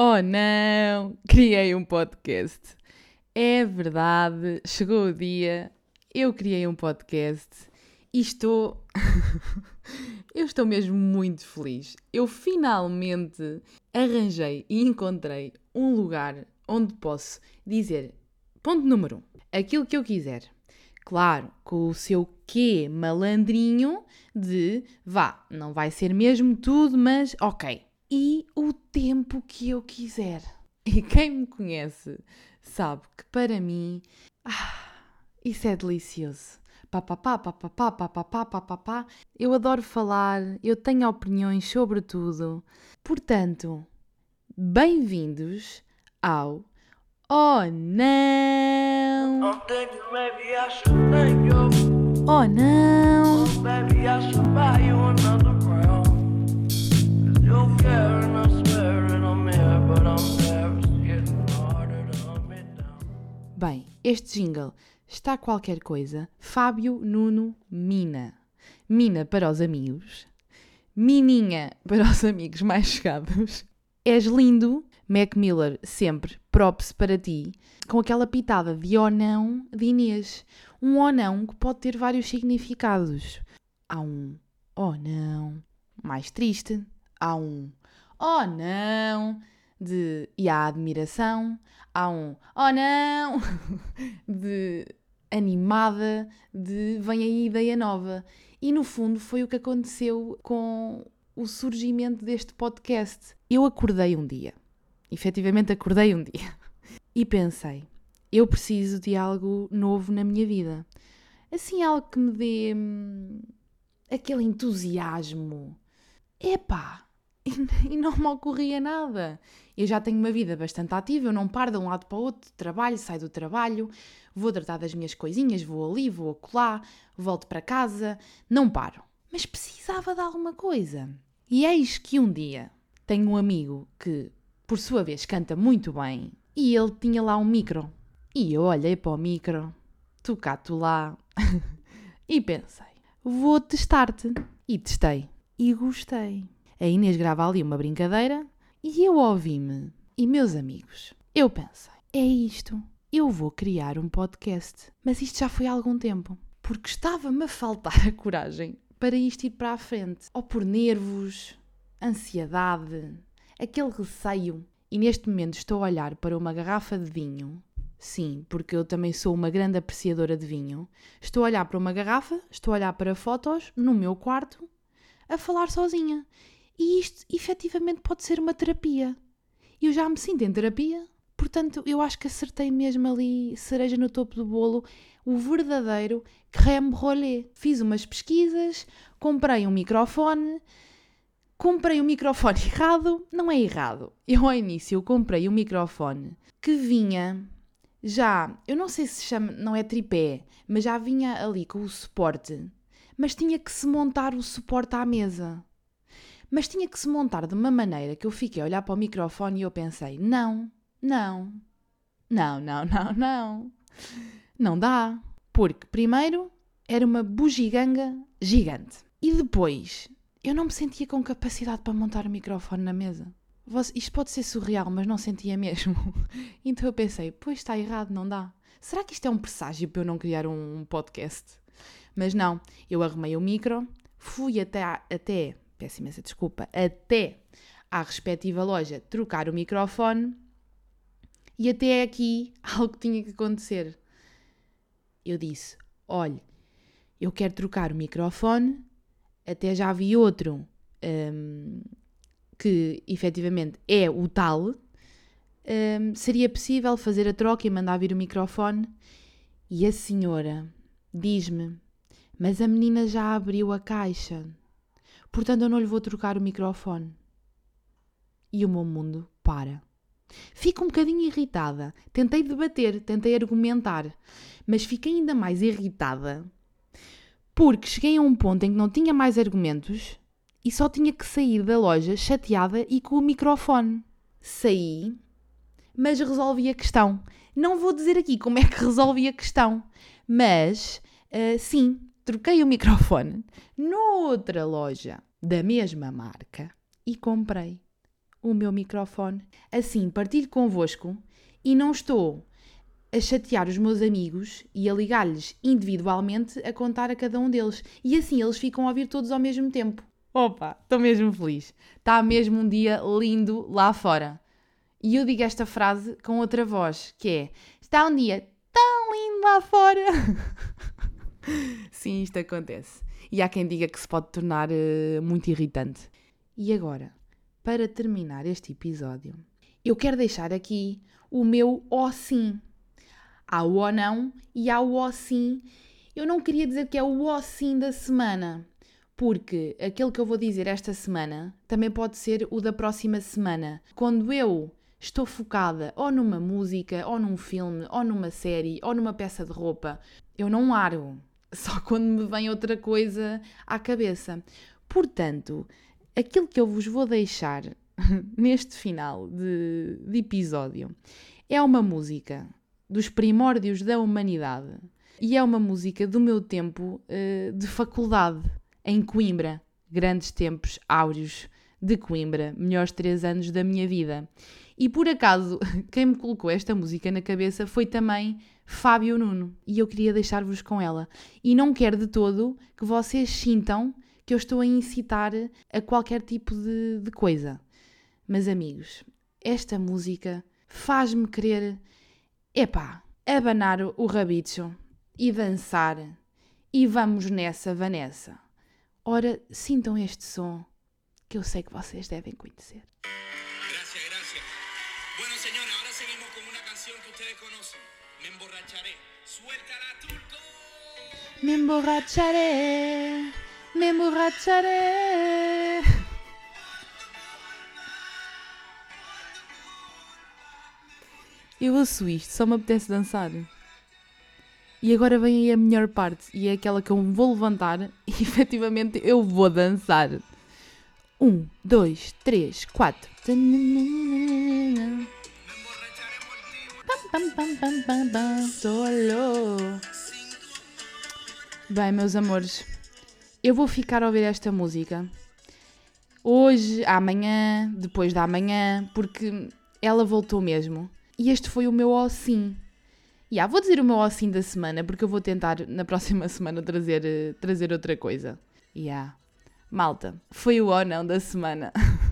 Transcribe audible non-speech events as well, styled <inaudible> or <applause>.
Oh não! Criei um podcast. É verdade, chegou o dia, eu criei um podcast e estou. <laughs> eu estou mesmo muito feliz. Eu finalmente arranjei e encontrei um lugar onde posso dizer, ponto número um, aquilo que eu quiser. Claro, com o seu quê malandrinho de vá, não vai ser mesmo tudo, mas ok. E o tempo que eu quiser. E quem me conhece sabe que para mim, ah, isso é delicioso. Papapá, papapá, papapá, papapá. Eu adoro falar, eu tenho opiniões sobre tudo. Portanto, bem-vindos ao Oh não! Oh não! Oh, baby, you este jingle está qualquer coisa. Fábio Nuno Mina. Mina para os amigos. Mininha para os amigos mais chegados. És lindo. Mac Miller, sempre. Props para ti. Com aquela pitada de ou não de Inês. Um ou não que pode ter vários significados. Há um oh não mais triste. Há um oh não de e há admiração. Há um oh não <laughs> de animada, de vem aí ideia nova. E no fundo foi o que aconteceu com o surgimento deste podcast. Eu acordei um dia, efetivamente acordei um dia, <laughs> e pensei: eu preciso de algo novo na minha vida. Assim, algo que me dê hum, aquele entusiasmo. Epá! <laughs> E não me ocorria nada. Eu já tenho uma vida bastante ativa, eu não paro de um lado para o outro, trabalho, saio do trabalho, vou tratar das minhas coisinhas, vou ali, vou acolá, volto para casa, não paro. Mas precisava de alguma coisa. E eis que um dia tenho um amigo que, por sua vez, canta muito bem e ele tinha lá um micro. E eu olhei para o micro, tu cá, tu lá, <laughs> e pensei, vou testar-te. E testei. E gostei. A Inês grava ali uma brincadeira e eu ouvi-me. E meus amigos, eu pensei, é isto. Eu vou criar um podcast. Mas isto já foi há algum tempo. Porque estava-me a faltar a coragem para isto ir para a frente. Ou por nervos, ansiedade, aquele receio. E neste momento estou a olhar para uma garrafa de vinho. Sim, porque eu também sou uma grande apreciadora de vinho. Estou a olhar para uma garrafa, estou a olhar para fotos no meu quarto, a falar sozinha. E isto efetivamente pode ser uma terapia. Eu já me sinto em terapia, portanto eu acho que acertei mesmo ali, cereja no topo do bolo, o verdadeiro crème brûlée. Fiz umas pesquisas, comprei um microfone, comprei um microfone <laughs> errado, não é errado. Eu ao início comprei um microfone que vinha já, eu não sei se chama, não é tripé, mas já vinha ali com o suporte, mas tinha que se montar o suporte à mesa. Mas tinha que se montar de uma maneira que eu fiquei a olhar para o microfone e eu pensei: não, não, não, não, não, não, não dá. Porque, primeiro, era uma bugiganga gigante. E depois, eu não me sentia com capacidade para montar o microfone na mesa. Isto pode ser surreal, mas não sentia mesmo. <laughs> Então eu pensei: pois está errado, não dá. Será que isto é um presságio para eu não criar um podcast? Mas não, eu arrumei o micro, fui até, até peço imensa desculpa, até à respectiva loja trocar o microfone e até aqui <laughs> algo tinha que acontecer. Eu disse: olhe, eu quero trocar o microfone, até já vi outro hum, que efetivamente é o tal. hum, seria possível fazer a troca e mandar vir o microfone? E a senhora diz-me: Mas a menina já abriu a caixa portanto eu não lhe vou trocar o microfone. E o meu mundo para. Fico um bocadinho irritada. Tentei debater, tentei argumentar, mas fiquei ainda mais irritada porque cheguei a um ponto em que não tinha mais argumentos e só tinha que sair da loja chateada e com o microfone. Saí, mas resolvi a questão. Não vou dizer aqui como é que resolvi a questão, mas ah, sim, troquei o microfone noutra loja da mesma marca e comprei o meu microfone. Assim partilho convosco e não estou a chatear os meus amigos e a ligar-lhes individualmente a contar a cada um deles. E assim eles ficam a ouvir todos ao mesmo tempo. Opa, estou mesmo feliz. Está mesmo um dia lindo lá fora. E eu digo esta frase com outra voz, que é: Está um dia tão lindo lá fora. <laughs> Sim, isto acontece. E há quem diga que se pode tornar eh, muito irritante. E agora, para terminar este episódio, eu quero deixar aqui o meu ó sim. Há o ó não e há o ó sim. Eu não queria dizer que é o ó sim da semana, porque aquele que eu vou dizer esta semana também pode ser o da próxima semana. Quando eu estou focada ou numa música, ou num filme, ou numa série, ou numa peça de roupa, eu não largo. Só quando me vem outra coisa à cabeça. Portanto, aquilo que eu vos vou deixar <laughs> neste final de, de episódio é uma música dos primórdios da humanidade e é uma música do meu tempo eh, de faculdade em Coimbra. Grandes tempos áureos de Coimbra, melhores três anos da minha vida. E por acaso, <laughs> quem me colocou esta música na cabeça foi também Fábio Nuno. E eu queria deixar-vos com ela. E não quero de todo que vocês sintam que eu estou a incitar a qualquer tipo de, de coisa. Mas, amigos, esta música faz-me querer, epá, abanar o rabicho e dançar. E vamos nessa, Vanessa. Ora, sintam este som que eu sei que vocês devem conhecer. Gracias, gracias. Bueno, señores, ahora seguimos con una canción que ustedes conocen. Me emborracharé. Suéltala, turco. Me emborracharé, me emborracharé. Eu ouço isto, só me apetece dançar. E agora vem aí a melhor parte, e é aquela que eu me vou levantar <laughs> e efetivamente eu vou dançar. Um, dois, três, quatro. Pam, pam, pam, pam, pam, solo. Bem, meus amores, eu vou ficar a ouvir esta música hoje, amanhã, depois da amanhã, porque ela voltou mesmo. E este foi o meu ó sim. Ya, vou dizer o meu ó sim da semana, porque eu vou tentar na próxima <laughs> semana trazer, eh, trazer outra coisa. Ya. Malta, foi o ó não da semana. <laughs>